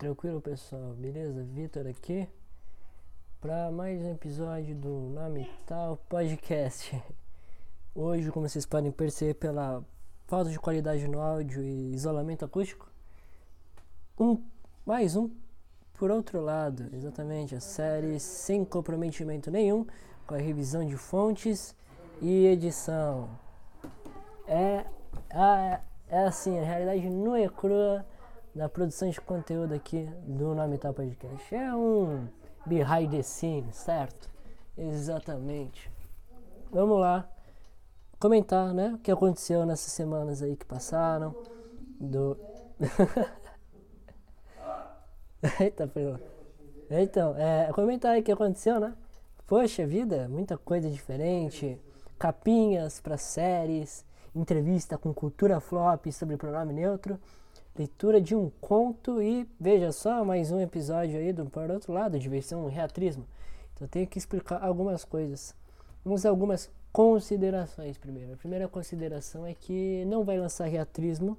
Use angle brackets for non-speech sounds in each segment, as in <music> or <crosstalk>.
Tranquilo, pessoal? Beleza? Vitor aqui para mais um episódio do Nome Tal Podcast. <laughs> Hoje, como vocês podem perceber pela falta de qualidade no áudio e isolamento acústico, um mais um por outro lado, exatamente a série sem comprometimento nenhum com a revisão de fontes e edição. É, é, é assim, a realidade nua e crua da produção de conteúdo aqui do Nome Tal Podcast. É um behind the scenes, certo? Exatamente. Vamos lá comentar, né, o que aconteceu nessas semanas aí que passaram do <laughs> Eita, foi Então, é, comentar aí o que aconteceu, né? Poxa vida, muita coisa diferente, capinhas para séries, entrevista com cultura flop sobre pronome neutro leitura de um conto e veja só mais um episódio aí do Por Outro Lado, de versão reatrismo. Então eu tenho que explicar algumas coisas. Vamos a algumas considerações primeiro. A primeira consideração é que não vai lançar reatrismo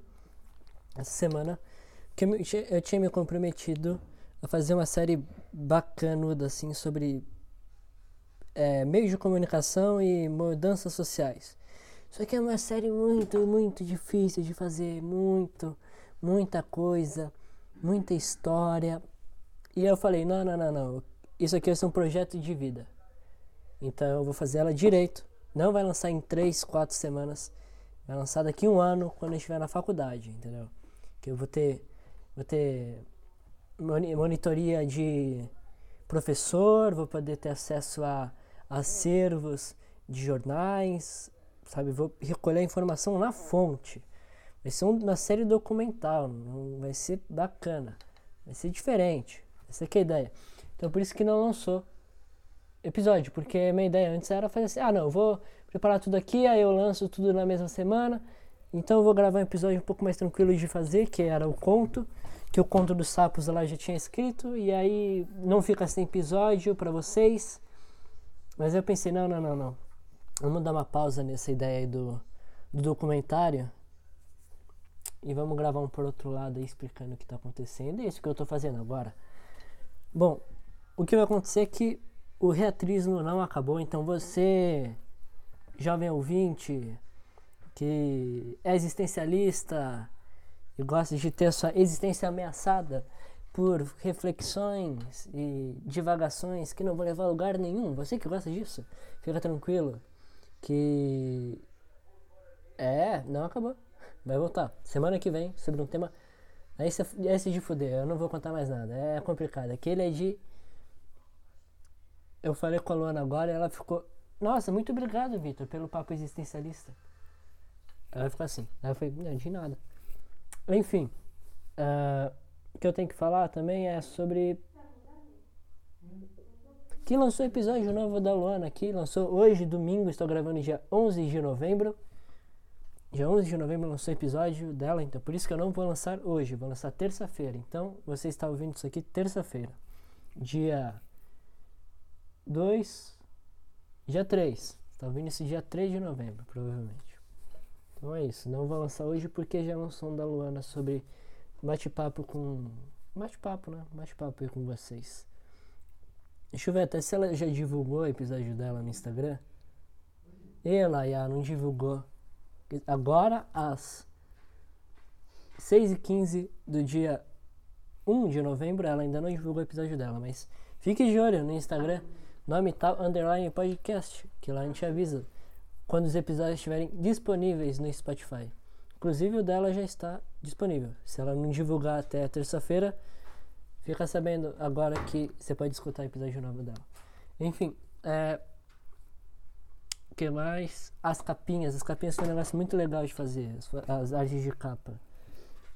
essa semana, porque eu tinha me comprometido a fazer uma série bacanuda assim sobre é, meios de comunicação e mudanças sociais. Só que é uma série muito, muito difícil de fazer, muito muita coisa, muita história. E eu falei: não, não, não, não. Isso aqui vai ser um projeto de vida. Então eu vou fazer ela direito. Não vai lançar em três, quatro semanas. Vai lançar daqui um ano quando eu estiver na faculdade, entendeu? Que eu vou ter, vou ter monitoria de professor, vou poder ter acesso a acervos de jornais, sabe? Vou recolher informação na fonte. Vai ser uma série documental, não vai ser bacana, vai ser diferente. Essa é a ideia. Então por isso que não lançou episódio, porque a minha ideia antes era fazer assim, ah não, vou preparar tudo aqui, aí eu lanço tudo na mesma semana. Então eu vou gravar um episódio um pouco mais tranquilo de fazer, que era o conto, que o conto dos sapos lá já tinha escrito, e aí não fica sem episódio para vocês. Mas eu pensei, não, não, não, não. Vamos dar uma pausa nessa ideia aí do, do documentário e vamos gravar um por outro lado aí explicando o que está acontecendo. É isso que eu estou fazendo agora. Bom, o que vai acontecer é que o reatrismo não acabou, então você, jovem ouvinte, que é existencialista e gosta de ter sua existência ameaçada por reflexões e divagações que não vão levar a lugar nenhum, você que gosta disso, fica tranquilo que é, não acabou. Vai voltar. Semana que vem, sobre um tema. Esse, esse de fuder, eu não vou contar mais nada. É complicado. Aquele é de. Eu falei com a Luana agora e ela ficou. Nossa, muito obrigado, Vitor, pelo papo existencialista. Ela ficou assim. Ela foi, não, de nada. Enfim. Uh, o que eu tenho que falar também é sobre. Que lançou episódio novo da Luana aqui. Lançou hoje, domingo. Estou gravando dia 11 de novembro. Dia 11 de novembro lançou o episódio dela, então por isso que eu não vou lançar hoje, vou lançar terça-feira. Então você está ouvindo isso aqui terça-feira, dia 2, dia 3. Está ouvindo isso dia 3 de novembro, provavelmente. Então é isso, não vou lançar hoje porque já lançou um da Luana sobre bate-papo com. Bate-papo, né? Bate-papo aí com vocês. Deixa eu ver até se ela já divulgou o episódio dela no Instagram. Ela, já não divulgou. Agora, às 6h15 do dia 1 de novembro, ela ainda não divulgou o episódio dela, mas fique de olho no Instagram, nome tal underline podcast, que lá a gente avisa quando os episódios estiverem disponíveis no Spotify. Inclusive o dela já está disponível. Se ela não divulgar até terça-feira, fica sabendo agora que você pode escutar o episódio novo dela. Enfim, é, o que mais? As capinhas. As capinhas são um negócio muito legal de fazer. As, artes de capa.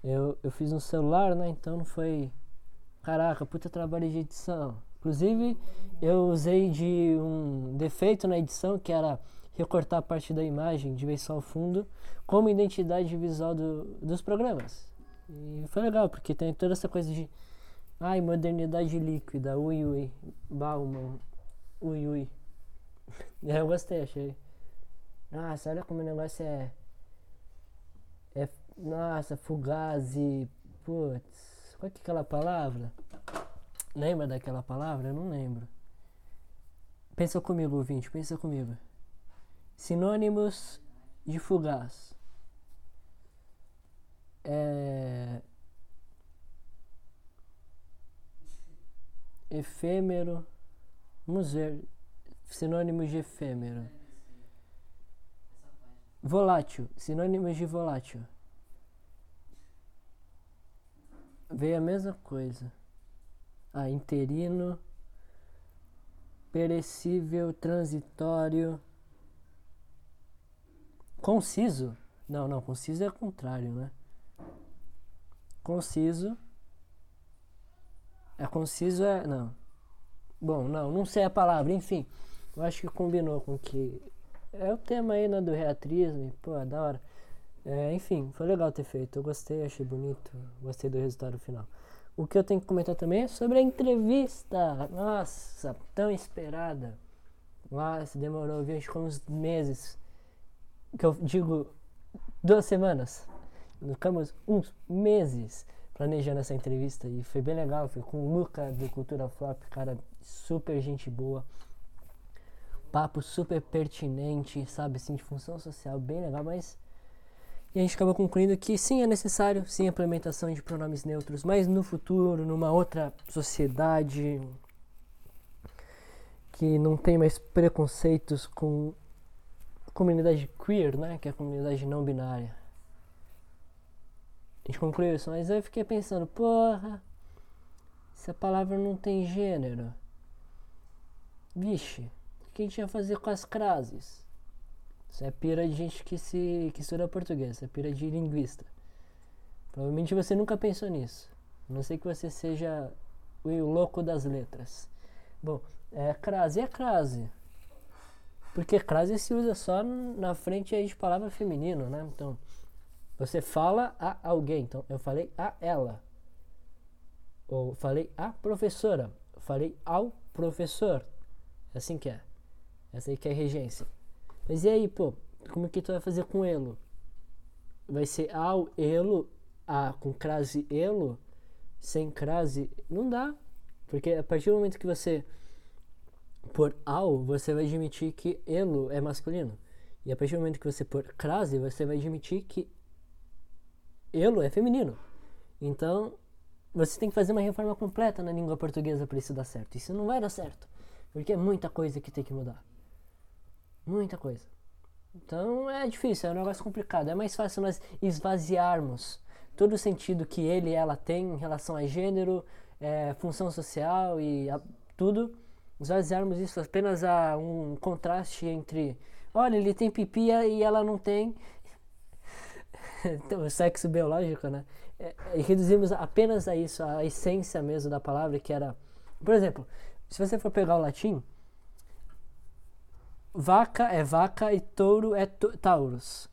Eu, eu fiz um celular, né? Então não foi. Caraca, puta trabalho de edição. Inclusive, eu usei de um defeito na edição que era recortar a parte da imagem de vez só o fundo como identidade visual do, dos programas. E foi legal, porque tem toda essa coisa de. Ai, modernidade líquida, ui ui, Bauman, ui ui. <laughs> É, eu gostei, achei. Nossa, olha como o negócio é. É. Nossa, fugaz e. Putz, Qual é aquela palavra? Lembra daquela palavra? Eu não lembro. Pensa comigo, ouvinte, pensa comigo. Sinônimos de fugaz. É... Efêmero. Ver. Sinônimos de efêmero. Volátil. Sinônimos de volátil. Veio a mesma coisa. Ah, interino, perecível, transitório, conciso. Não, não, conciso é o contrário, né? Conciso. É conciso é. Não. Bom, não, não sei a palavra, enfim. Eu acho que combinou com que. É o tema aí né, do reatrismo, pô, é da hora. É, enfim, foi legal ter feito. Eu gostei, achei bonito. Gostei do resultado final. O que eu tenho que comentar também é sobre a entrevista. Nossa, tão esperada. Nossa, demorou, viu? Acho que uns meses. Que eu digo duas semanas. Ficamos uns meses planejando essa entrevista e foi bem legal. Foi com o Luca do Cultura Flop, cara, super gente boa. Papo super pertinente, sabe, assim, de função social, bem legal, mas e a gente acaba concluindo que sim, é necessário, sim, a implementação de pronomes neutros, mas no futuro, numa outra sociedade que não tem mais preconceitos com comunidade queer, né, que é a comunidade não binária. A gente concluiu isso, mas eu fiquei pensando, porra, se a palavra não tem gênero, vixe, que a gente ia fazer com as crases? Isso é pira de gente que se que estuda português, isso é pira de linguista. Provavelmente você nunca pensou nisso. A não sei que você seja o louco das letras. Bom, é crase é crase. Porque crase se usa só na frente aí de palavra feminino, né? Então, você fala a alguém. Então, eu falei a ela. Ou falei a professora. Falei ao professor. É assim que é. Essa aí que é a regência. Mas e aí, pô, como é que tu vai fazer com elo? Vai ser ao elo, a com crase elo, sem crase, não dá. Porque a partir do momento que você pôr ao, você vai admitir que elo é masculino. E a partir do momento que você pôr crase, você vai admitir que elo é feminino. Então, você tem que fazer uma reforma completa na língua portuguesa para isso dar certo. Isso não vai dar certo, porque é muita coisa que tem que mudar. Muita coisa. Então é difícil, é um negócio complicado. É mais fácil nós esvaziarmos todo o sentido que ele e ela têm em relação a gênero, é, função social e a, tudo. Esvaziarmos isso apenas a um contraste entre, olha, ele tem pipi e ela não tem. <laughs> o sexo biológico, né? É, e reduzimos apenas a isso, a essência mesmo da palavra, que era. Por exemplo, se você for pegar o latim, Vaca é vaca e touro é taurus.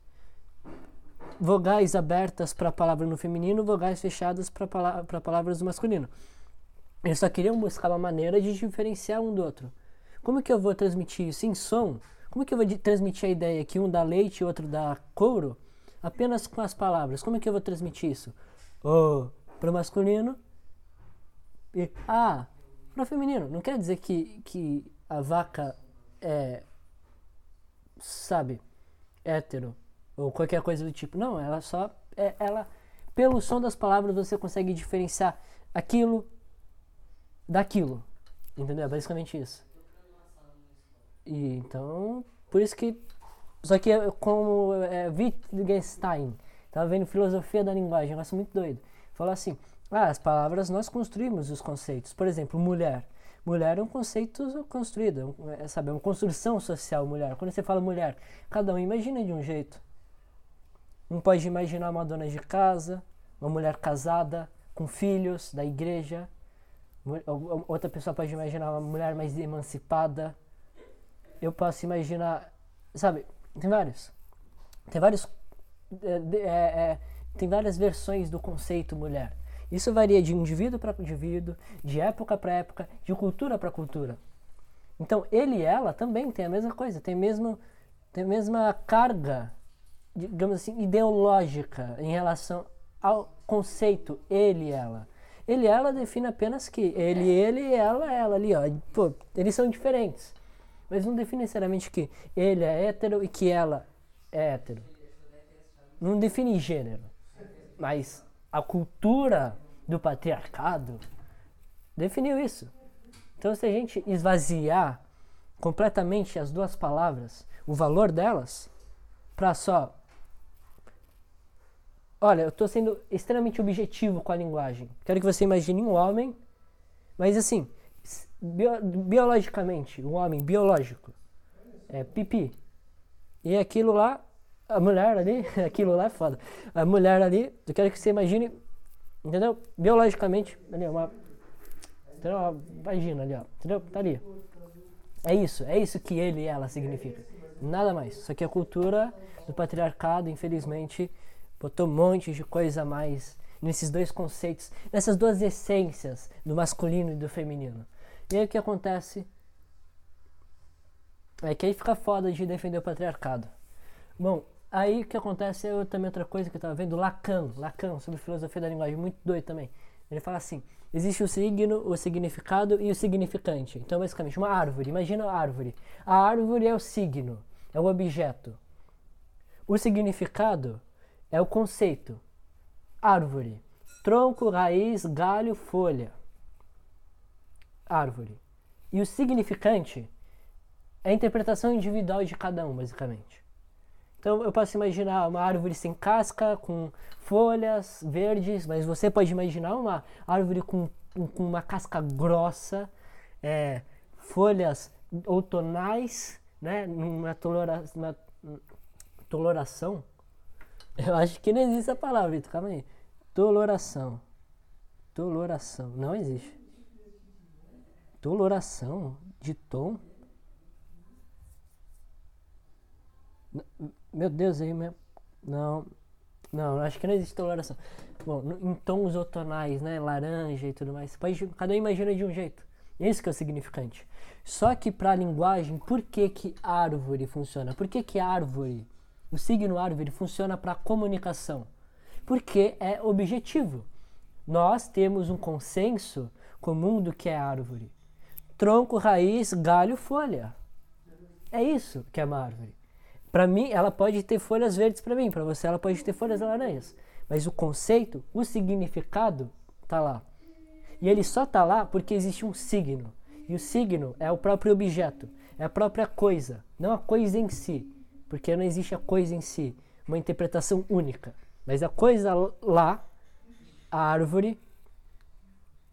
Vogais abertas para a palavra no feminino, vogais fechadas para pala palavras no masculino. Eles só queriam buscar uma maneira de diferenciar um do outro. Como que eu vou transmitir isso em som? Como que eu vou transmitir a ideia que um dá leite e outro dá couro? Apenas com as palavras. Como que eu vou transmitir isso? O para o masculino e A para o feminino. Não quer dizer que, que a vaca é sabe, hétero ou qualquer coisa do tipo. Não, ela só é, ela pelo som das palavras você consegue diferenciar aquilo daquilo. Entendeu? É basicamente isso. E então, por isso que só que como é, Wittgenstein tava vendo filosofia da linguagem, um negócio muito doido. Falou assim: "Ah, as palavras nós construímos os conceitos. Por exemplo, mulher. Mulher é um conceito construído, é, sabe, é uma construção social mulher. Quando você fala mulher, cada um imagina de um jeito. Um pode imaginar uma dona de casa, uma mulher casada, com filhos, da igreja. Outra pessoa pode imaginar uma mulher mais emancipada. Eu posso imaginar, sabe, tem vários. Tem vários. É, é, é tem várias versões do conceito mulher. Isso varia de indivíduo para indivíduo, de época para época, de cultura para cultura. Então, ele e ela também têm a mesma coisa, tem, mesmo, tem a mesma carga, digamos assim, ideológica em relação ao conceito ele e ela. Ele e ela define apenas que ele, ele, ela, ela ali, ó. Pô, eles são diferentes. Mas não define necessariamente que ele é hétero e que ela é hétero. Não define gênero. Mas a cultura do patriarcado definiu isso. Então, se a gente esvaziar completamente as duas palavras, o valor delas, para só. Olha, eu estou sendo extremamente objetivo com a linguagem. Quero que você imagine um homem, mas assim, bio, biologicamente, um homem biológico, é pipi. E aquilo lá, a mulher ali, <laughs> aquilo lá é foda. A mulher ali, eu quero que você imagine, entendeu? Biologicamente, ali, uma. Entendeu? Uma vagina ali, ó. Entendeu? Tá ali. É isso, é isso que ele e ela significa. Nada mais. Só que a cultura do patriarcado, infelizmente, botou um monte de coisa a mais nesses dois conceitos, nessas duas essências do masculino e do feminino. E aí o que acontece? É que aí fica foda de defender o patriarcado. Bom, aí o que acontece é também outra coisa que eu tava vendo, Lacan, Lacan, sobre filosofia da linguagem, muito doido também. Ele fala assim: existe o signo, o significado e o significante. Então, basicamente, uma árvore, imagina a árvore. A árvore é o signo, é o objeto. O significado é o conceito. Árvore, tronco, raiz, galho, folha. Árvore. E o significante é a interpretação individual de cada um, basicamente. Então eu posso imaginar uma árvore sem casca, com folhas verdes, mas você pode imaginar uma árvore com, com uma casca grossa, é, folhas outonais, né, numa tolora, uma toloração. Eu acho que não existe a palavra, Vitor, calma aí. Toloração. Toloração. Não existe. Toloração de tom. Meu Deus, aí mesmo. Não. Não, acho que não existe toloração. Bom, em tons outonais, né? Laranja e tudo mais. Cada um imagina de um jeito. Esse que é o significante. Só que para a linguagem, por que, que árvore funciona? Por que, que árvore, o signo árvore, funciona para comunicação? Porque é objetivo. Nós temos um consenso comum do que é árvore: tronco, raiz, galho, folha. É isso que é uma árvore. Para mim, ela pode ter folhas verdes para mim, para você ela pode ter folhas laranjas. Mas o conceito, o significado tá lá. E ele só tá lá porque existe um signo. E o signo é o próprio objeto, é a própria coisa, não a coisa em si, porque não existe a coisa em si, uma interpretação única. Mas a coisa lá, a árvore,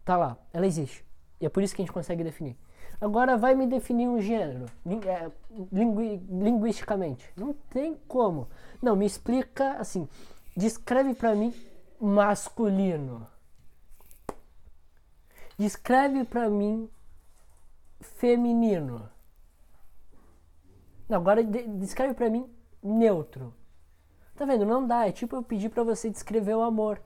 tá lá, ela existe. E é por isso que a gente consegue definir. Agora vai me definir um gênero, é, lingu, linguisticamente. Não tem como. Não, me explica assim. Descreve para mim masculino. Descreve para mim feminino. Agora de, descreve para mim neutro. Tá vendo? Não dá. É tipo eu pedir para você descrever o amor.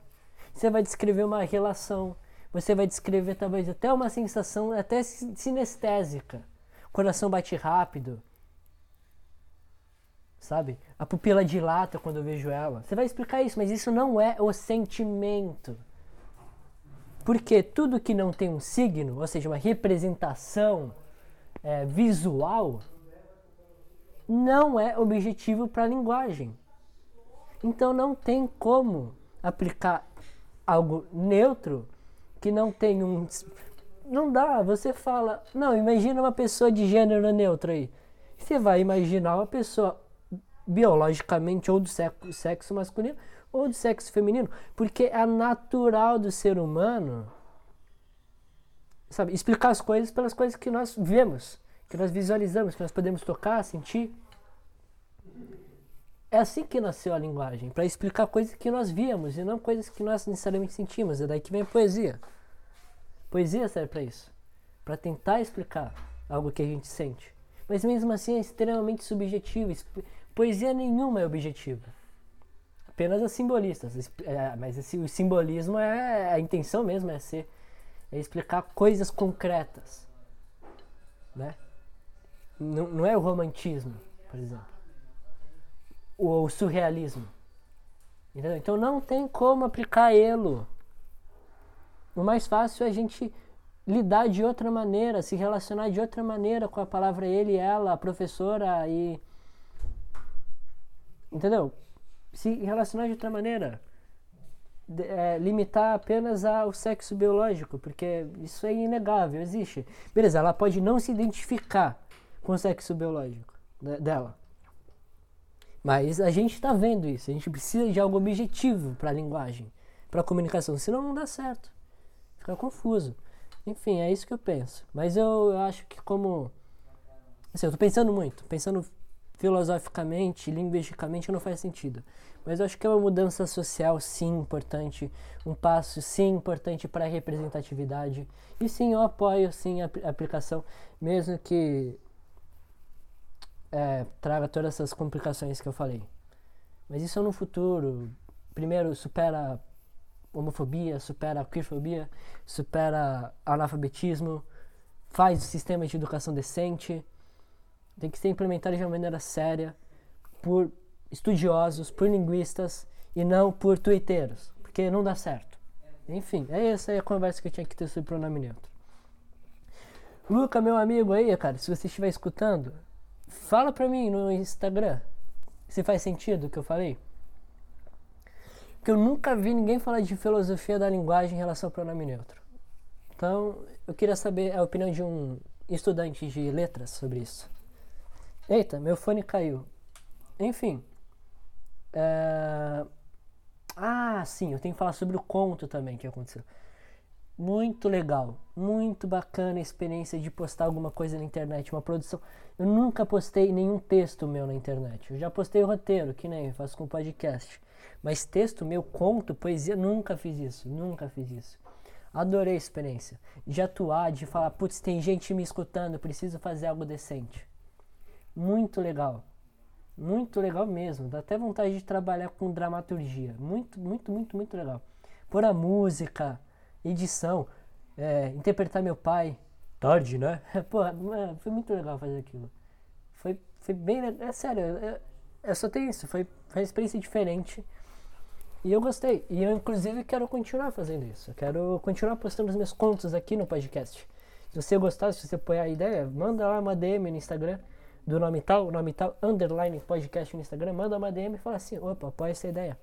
Você vai descrever uma relação você vai descrever talvez até uma sensação até sinestésica. O coração bate rápido. Sabe? A pupila dilata quando eu vejo ela. Você vai explicar isso, mas isso não é o sentimento. Porque tudo que não tem um signo, ou seja, uma representação é, visual, não é objetivo para a linguagem. Então não tem como aplicar algo neutro que não tem um. Não dá, você fala. Não, imagina uma pessoa de gênero neutro aí. Você vai imaginar uma pessoa biologicamente ou do sexo, masculino ou do sexo feminino, porque é natural do ser humano, sabe, explicar as coisas pelas coisas que nós vemos, que nós visualizamos, que nós podemos tocar, sentir. É assim que nasceu a linguagem, para explicar coisas que nós víamos e não coisas que nós necessariamente sentimos. É daí que vem a poesia. Poesia serve para isso, para tentar explicar algo que a gente sente. Mas mesmo assim é extremamente subjetivo. Poesia nenhuma é objetiva. Apenas as simbolistas. É, mas esse, o simbolismo é a intenção mesmo, é ser é explicar coisas concretas. Né? Não, não é o romantismo, por exemplo. Ou o surrealismo. Entendeu? Então não tem como aplicar elo o mais fácil é a gente lidar de outra maneira, se relacionar de outra maneira com a palavra ele, ela, a professora e. Entendeu? Se relacionar de outra maneira. É, limitar apenas ao sexo biológico, porque isso é inegável, existe. Beleza, ela pode não se identificar com o sexo biológico dela. Mas a gente está vendo isso, a gente precisa de algo objetivo para a linguagem, para a comunicação, senão não dá certo. Fica confuso. Enfim, é isso que eu penso. Mas eu, eu acho que como. Assim, eu tô pensando muito, pensando filosoficamente, linguisticamente, não faz sentido. Mas eu acho que é uma mudança social, sim, importante. Um passo, sim, importante para a representatividade. E sim, eu apoio, sim, a aplicação, mesmo que é, traga todas essas complicações que eu falei. Mas isso é no futuro. Primeiro, supera homofobia, supera a queerfobia, supera analfabetismo, faz o sistema de educação decente. Tem que ser implementado de uma maneira séria por estudiosos, por linguistas e não por twitteiros, porque não dá certo. Enfim, é essa aí a conversa que eu tinha que ter sobre pronome neutro. Luca, meu amigo aí, cara, se você estiver escutando, fala pra mim no Instagram se faz sentido o que eu falei. Porque eu nunca vi ninguém falar de filosofia da linguagem em relação ao pronome neutro. Então, eu queria saber a opinião de um estudante de letras sobre isso. Eita, meu fone caiu. Enfim. É... Ah, sim, eu tenho que falar sobre o conto também que aconteceu. Muito legal, muito bacana a experiência de postar alguma coisa na internet, uma produção. Eu nunca postei nenhum texto meu na internet. Eu já postei o roteiro, que nem eu faço com podcast. Mas texto meu, conto, poesia, nunca fiz isso, nunca fiz isso. Adorei a experiência de atuar, de falar, putz, tem gente me escutando, preciso fazer algo decente. Muito legal. Muito legal mesmo. Dá até vontade de trabalhar com dramaturgia. Muito, muito, muito, muito legal. Por a música, edição, é, interpretar meu pai. Tarde, né? <laughs> Pô, foi muito legal fazer aquilo. Foi, foi bem. É sério, é, é só ter isso. Foi, foi uma experiência diferente. E eu gostei. E eu, inclusive, quero continuar fazendo isso. Eu quero continuar postando os meus contos aqui no podcast. Se você gostar, se você apoiar a ideia, manda lá uma DM no Instagram do nome tal, nome tal, underline podcast no Instagram, manda uma DM e fala assim, opa, apoia essa ideia.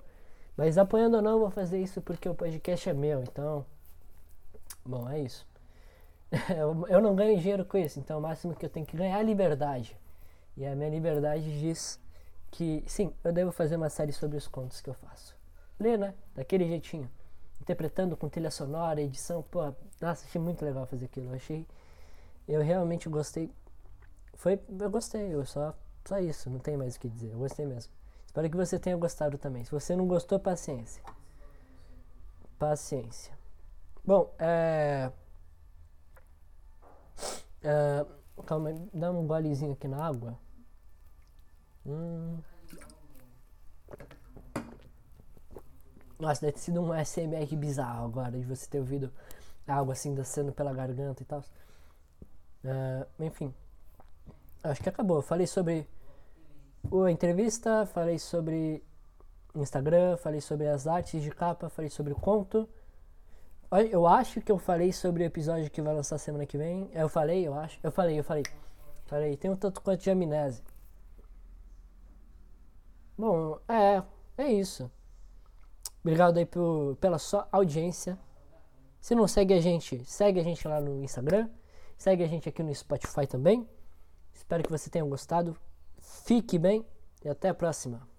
Mas apoiando ou não, eu vou fazer isso porque o podcast é meu, então. Bom, é isso. <laughs> eu não ganho dinheiro com isso, então o máximo que eu tenho que ganhar é liberdade. E a minha liberdade diz que, sim, eu devo fazer uma série sobre os contos que eu faço ler, né? Daquele jeitinho. Interpretando com trilha sonora, edição. Pô, nossa, achei muito legal fazer aquilo. Eu achei. Eu realmente gostei. Foi. Eu gostei, eu só. Só isso, não tem mais o que dizer. Eu gostei mesmo. Espero que você tenha gostado também. Se você não gostou, paciência. Paciência. Bom, é. é calma aí, dá um golezinho aqui na água. Hum. Nossa, deve ter sido um SMR bizarro agora, de você ter ouvido algo assim descendo pela garganta e tal. Uh, enfim, acho que acabou. Falei sobre a entrevista, falei sobre Instagram, falei sobre as artes de capa, falei sobre o conto. Eu acho que eu falei sobre o episódio que vai lançar semana que vem. Eu falei, eu acho. Eu falei, eu falei. Falei, tem um tanto quanto de amnésia. Bom, é, é isso. Obrigado aí pela sua audiência. Se não segue a gente, segue a gente lá no Instagram. Segue a gente aqui no Spotify também. Espero que você tenha gostado. Fique bem e até a próxima.